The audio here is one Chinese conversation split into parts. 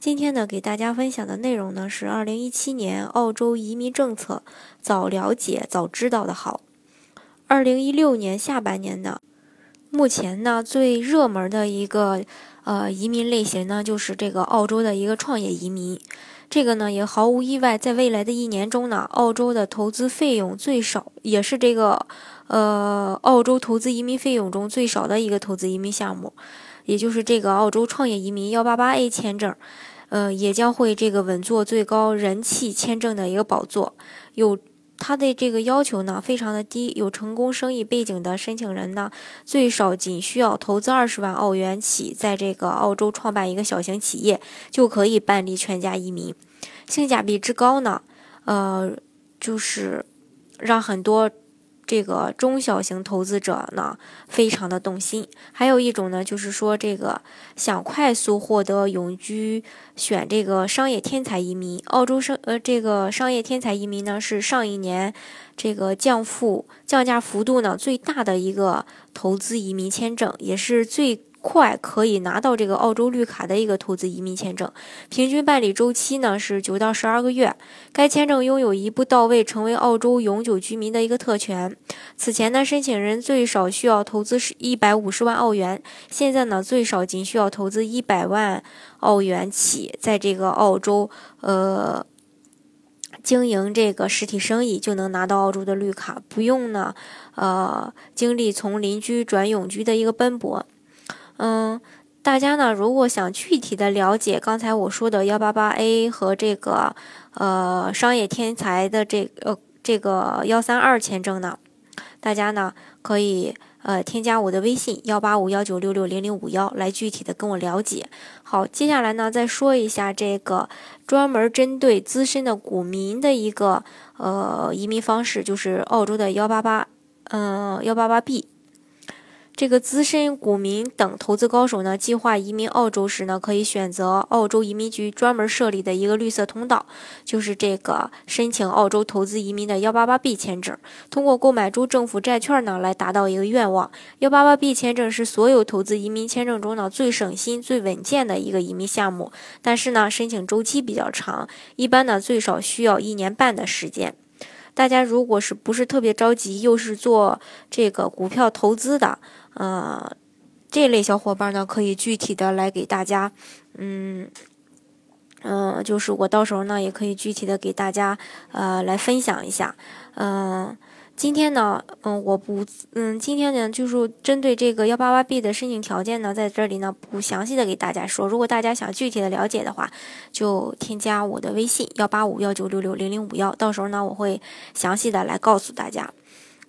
今天呢，给大家分享的内容呢是二零一七年澳洲移民政策，早了解早知道的好。二零一六年下半年呢，目前呢最热门的一个呃移民类型呢就是这个澳洲的一个创业移民。这个呢也毫无意外，在未来的一年中呢，澳洲的投资费用最少，也是这个呃澳洲投资移民费用中最少的一个投资移民项目，也就是这个澳洲创业移民幺八八 A 签证。呃，也将会这个稳坐最高人气签证的一个宝座。有它的这个要求呢，非常的低。有成功生意背景的申请人呢，最少仅需要投资二十万澳元起，在这个澳洲创办一个小型企业，就可以办理全家移民。性价比之高呢，呃，就是让很多。这个中小型投资者呢，非常的动心。还有一种呢，就是说这个想快速获得永居，选这个商业天才移民。澳洲商呃，这个商业天才移民呢，是上一年这个降幅降价幅度呢最大的一个投资移民签证，也是最。快可以拿到这个澳洲绿卡的一个投资移民签证，平均办理周期呢是九到十二个月。该签证拥有一步到位成为澳洲永久居民的一个特权。此前呢，申请人最少需要投资是一百五十万澳元，现在呢，最少仅需要投资一百万澳元起，在这个澳洲呃经营这个实体生意就能拿到澳洲的绿卡，不用呢呃经历从邻居转永居的一个奔波。嗯，大家呢，如果想具体的了解刚才我说的幺八八 A 和这个呃商业天才的这呃这个幺三二签证呢，大家呢可以呃添加我的微信幺八五幺九六六零零五幺来具体的跟我了解。好，接下来呢再说一下这个专门针对资深的股民的一个呃移民方式，就是澳洲的幺八八嗯幺八八 B。这个资深股民等投资高手呢，计划移民澳洲时呢，可以选择澳洲移民局专门设立的一个绿色通道，就是这个申请澳洲投资移民的幺八八 B 签证，通过购买州政府债券呢，来达到一个愿望。幺八八 B 签证是所有投资移民签证中呢最省心、最稳健的一个移民项目，但是呢，申请周期比较长，一般呢最少需要一年半的时间。大家如果是不是特别着急，又是做这个股票投资的，呃，这类小伙伴呢，可以具体的来给大家，嗯，嗯，就是我到时候呢，也可以具体的给大家，呃，来分享一下，嗯。今天呢，嗯，我不，嗯，今天呢，就是针对这个幺八八 B 的申请条件呢，在这里呢，不详细的给大家说。如果大家想具体的了解的话，就添加我的微信幺八五幺九六六零零五幺，到时候呢，我会详细的来告诉大家。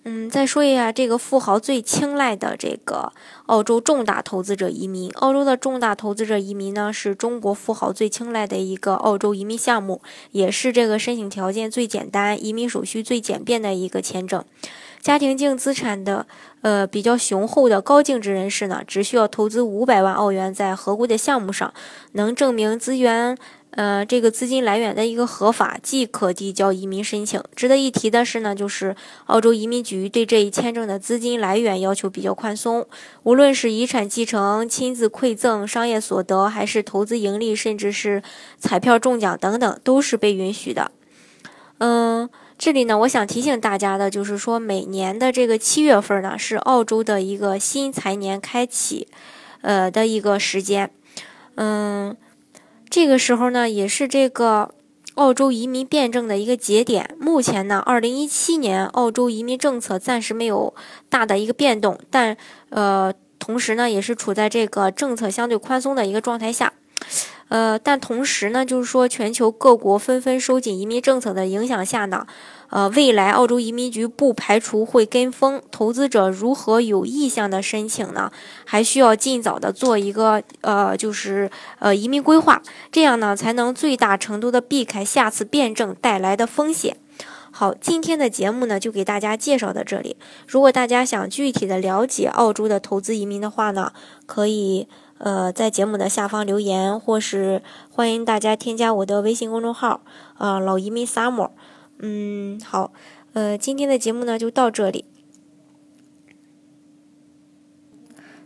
嗯，再说一下这个富豪最青睐的这个澳洲重大投资者移民。澳洲的重大投资者移民呢，是中国富豪最青睐的一个澳洲移民项目，也是这个申请条件最简单、移民手续最简便的一个签证。家庭净资产的呃比较雄厚的高净值人士呢，只需要投资五百万澳元在合规的项目上，能证明资源。呃，这个资金来源的一个合法，即可递交移民申请。值得一提的是呢，就是澳洲移民局对这一签证的资金来源要求比较宽松，无论是遗产继承、亲自馈赠、商业所得，还是投资盈利，甚至是彩票中奖等等，都是被允许的。嗯，这里呢，我想提醒大家的就是说，每年的这个七月份呢，是澳洲的一个新财年开启，呃的一个时间。嗯。这个时候呢，也是这个澳洲移民辩证的一个节点。目前呢，二零一七年澳洲移民政策暂时没有大的一个变动，但呃，同时呢，也是处在这个政策相对宽松的一个状态下。呃，但同时呢，就是说全球各国纷纷收紧移民政策的影响下呢。呃，未来澳洲移民局不排除会跟风，投资者如何有意向的申请呢？还需要尽早的做一个呃，就是呃移民规划，这样呢才能最大程度的避开下次变证带来的风险。好，今天的节目呢就给大家介绍到这里。如果大家想具体的了解澳洲的投资移民的话呢，可以呃在节目的下方留言，或是欢迎大家添加我的微信公众号，呃老移民 summer。嗯，好，呃今天的节目呢就到这里，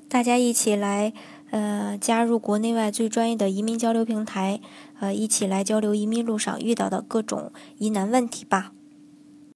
大家一起来。呃，加入国内外最专业的移民交流平台，呃，一起来交流移民路上遇到的各种疑难问题吧。